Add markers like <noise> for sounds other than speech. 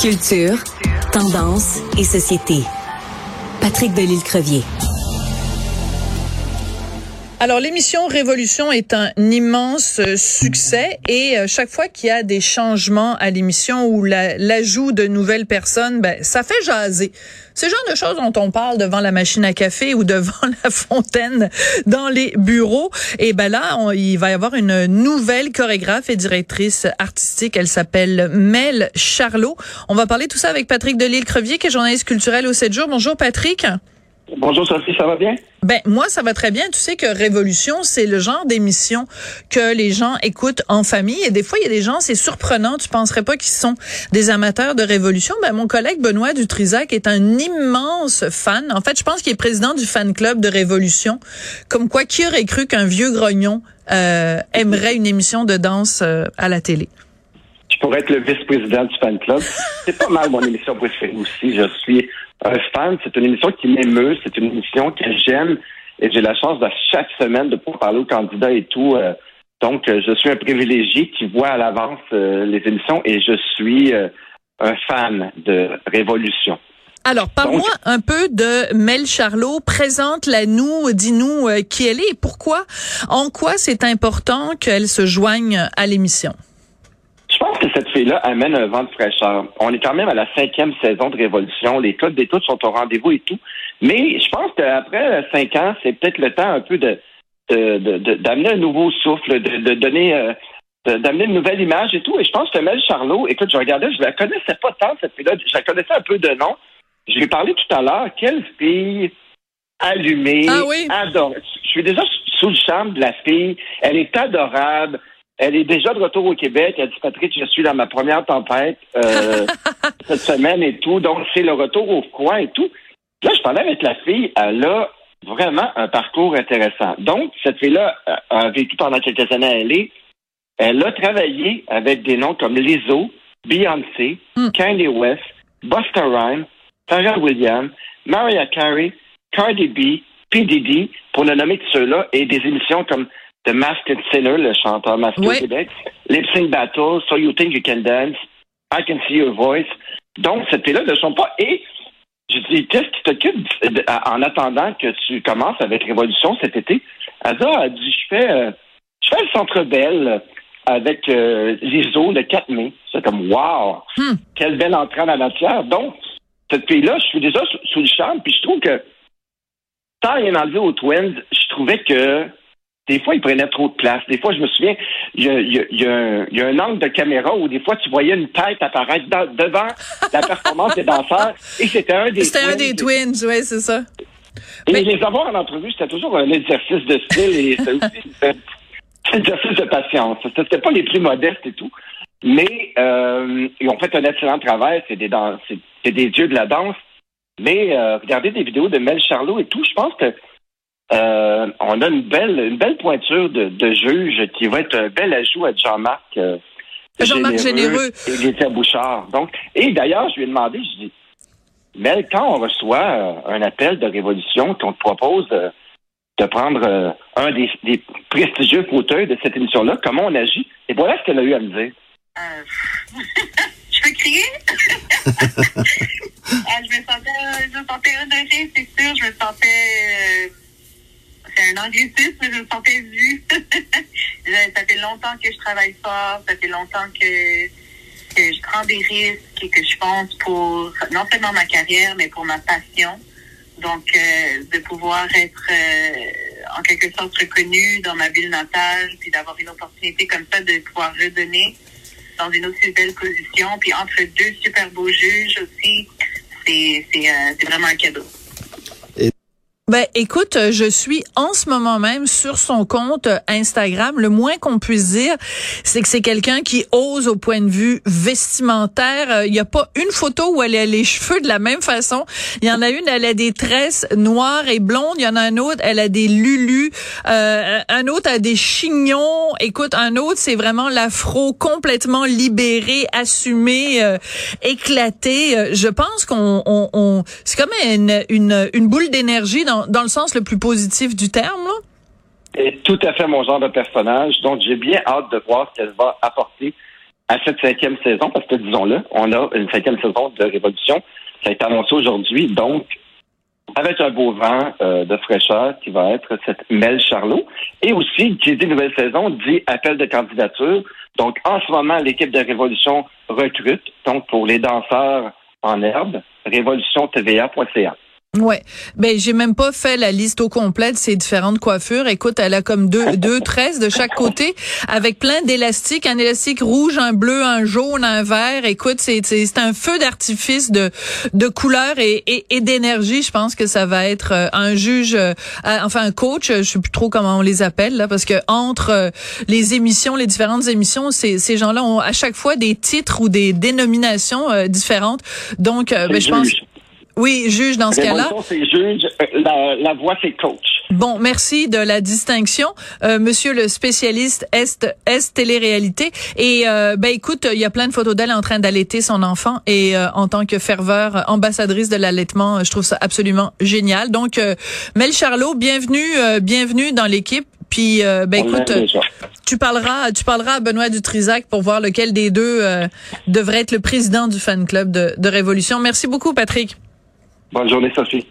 Culture, tendance et société. Patrick Delisle-Crevier. Alors l'émission Révolution est un immense euh, succès et euh, chaque fois qu'il y a des changements à l'émission ou l'ajout de nouvelles personnes, ben ça fait jaser. C'est le genre de choses dont on parle devant la machine à café ou devant <laughs> la fontaine dans les bureaux. Et ben là, il va y avoir une nouvelle chorégraphe et directrice artistique. Elle s'appelle Mel Charlot. On va parler tout ça avec Patrick Delisle-Crevier, qui est journaliste culturel au 7 jours. Bonjour Patrick. Bonjour Sophie, ça va bien? Ben moi ça va très bien. Tu sais que Révolution c'est le genre d'émission que les gens écoutent en famille et des fois il y a des gens c'est surprenant. Tu penserais pas qu'ils sont des amateurs de Révolution. Ben mon collègue Benoît Dutrisac est un immense fan. En fait je pense qu'il est président du fan club de Révolution. Comme quoi qui aurait cru qu'un vieux grognon euh, aimerait une émission de danse euh, à la télé? Je pourrais être le vice-président du fan club. C'est pas mal mon émission préférée aussi. Je suis un fan. C'est une émission qui m'émeut. C'est une émission que j'aime. Et j'ai la chance de chaque semaine de pouvoir parler aux candidats et tout. Euh, donc, euh, je suis un privilégié qui voit à l'avance euh, les émissions et je suis un fan de Révolution. Alors, parle-moi un peu de Mel Charlot. Présente-la nous, dis-nous qui elle est et pourquoi, en quoi c'est important qu'elle se joigne à l'émission. Pense que cette fille-là amène un vent de fraîcheur. On est quand même à la cinquième saison de Révolution. Les codes d'études sont au rendez-vous et tout. Mais je pense qu'après cinq ans, c'est peut-être le temps un peu de d'amener un nouveau souffle, de, donner euh, d'amener une nouvelle image et tout. Et je pense que Mel Charlot, écoute, je regardais, je la connaissais pas tant, cette fille-là. Je la connaissais un peu de nom. Je lui ai parlé tout à l'heure. Quelle fille allumée, ah oui? adorée. Je suis déjà sous le charme de la fille. Elle est adorable. Elle est déjà de retour au Québec. Elle dit Patrick, je suis dans ma première tempête euh, <laughs> cette semaine et tout. Donc, c'est le retour au coin et tout. Là, je parlais avec la fille. Elle a vraiment un parcours intéressant. Donc, cette fille-là a vécu pendant quelques années à LA. Elle a travaillé avec des noms comme Lizzo, Beyoncé, mm. Kanye West, Busta Rhymes, Sarah Williams, Mariah Carey, Cardi B, P. Diddy, pour ne nommer que ceux-là, et des émissions comme The Masked Singer, le chanteur masqué au Québec, Lip Sync Battle, So You Think You Can Dance, I Can See Your Voice. Donc, cette fille-là ne sont pas. Et je dis, qu'est-ce qui t'occupe en attendant que tu commences avec Révolution cet été? Elle a dit, je fais, euh, je fais le Centre Belle avec euh, l'ISO le 4 mai. C'est comme, wow! Hmm. Quelle belle entrée en la matière. Donc, cette fille-là, je suis déjà sous, le charme, puis je trouve que, tant rien enlevé aux Twins, je trouvais que des fois, il prenait trop de place. Des fois, je me souviens, il y a, un, angle de caméra où des fois, tu voyais une tête apparaître devant la performance des danseurs et c'était un des C'était un des twins, oui, c'est ça. Et les avoir en entrevue, c'était toujours un exercice de style et c'était aussi <laughs> un exercice de patience. C'était pas les plus modestes et tout. Mais euh, ils ont fait un excellent travail. C'est des, c'est des dieux de la danse. Mais euh, regardez des vidéos de Mel Charlot et tout, je pense que euh, on a une belle, une belle pointure de, de juge qui va être un bel ajout à Jean-Marc. Euh, Jean-Marc Généreux. Et Bouchard. Donc, et d'ailleurs, je lui ai demandé, je dis, mais quand on reçoit euh, un appel de révolution qu'on te propose de prendre un des, des, prestigieux fauteuils de cette émission-là, comment on agit? Et voilà ce qu'elle a eu à me dire. <laughs> je peux crier? Ah, <laughs> je me sentais, je me sentais c'est sûr. Je me sentais un anglicisme, je me sentais vue. <laughs> ça fait longtemps que je travaille fort, ça fait longtemps que, que je prends des risques et que je pense pour non seulement ma carrière, mais pour ma passion. Donc, euh, de pouvoir être euh, en quelque sorte reconnue dans ma ville natale, puis d'avoir une opportunité comme ça de pouvoir redonner dans une aussi belle position, puis entre deux super beaux juges aussi, c'est euh, vraiment un cadeau. Ben, écoute, je suis en ce moment même sur son compte Instagram. Le moins qu'on puisse dire, c'est que c'est quelqu'un qui ose au point de vue vestimentaire. Il n'y a pas une photo où elle a les cheveux de la même façon. Il y en a une, elle a des tresses noires et blondes. Il y en a un autre, elle a des lulus. Euh, un autre a des chignons. Écoute, un autre, c'est vraiment l'afro complètement libéré, assumé, euh, éclaté. Je pense qu'on, on, on, c'est comme une, une, boule d'énergie dans, le sens le plus positif du terme, là? Tout à fait mon genre de personnage. Donc, j'ai bien hâte de voir ce qu'elle va apporter à cette cinquième saison, parce que disons-le, on a une cinquième saison de Révolution. Ça a été annoncé aujourd'hui, donc avec un beau vent euh, de fraîcheur qui va être cette Mel Charlot. Et aussi, qui dit nouvelle saison, dit appel de candidature. Donc, en ce moment, l'équipe de Révolution recrute. Donc, pour les danseurs en herbe, révolutiontva.ca. Ouais, ben j'ai même pas fait la liste au complet de ces différentes coiffures. Écoute, elle a comme deux <laughs> deux tresses de chaque côté avec plein d'élastiques, un élastique rouge, un bleu, un jaune, un vert. Écoute, c'est c'est un feu d'artifice de de couleurs et et, et d'énergie. Je pense que ça va être euh, un juge, euh, enfin un coach, je sais plus trop comment on les appelle là, parce que entre euh, les émissions, les différentes émissions, ces ces gens-là ont à chaque fois des titres ou des dénominations différentes. Donc, ben, je pense oui, juge dans ce cas-là. c'est juge, euh, la, la voix c'est coach. Bon, merci de la distinction, euh, Monsieur le spécialiste Est Est télé-réalité. Et euh, ben écoute, il y a plein de photos d'elle en train d'allaiter son enfant et euh, en tant que ferveur ambassadrice de l'allaitement, je trouve ça absolument génial. Donc, Mel Charlot, bienvenue, bienvenue dans l'équipe. Puis, ben écoute, tu parleras, tu parleras à Benoît Dutrisac pour voir lequel des deux devrait être le président du fan club de, de Révolution. Merci beaucoup, Patrick. Bonne journée, Sophie.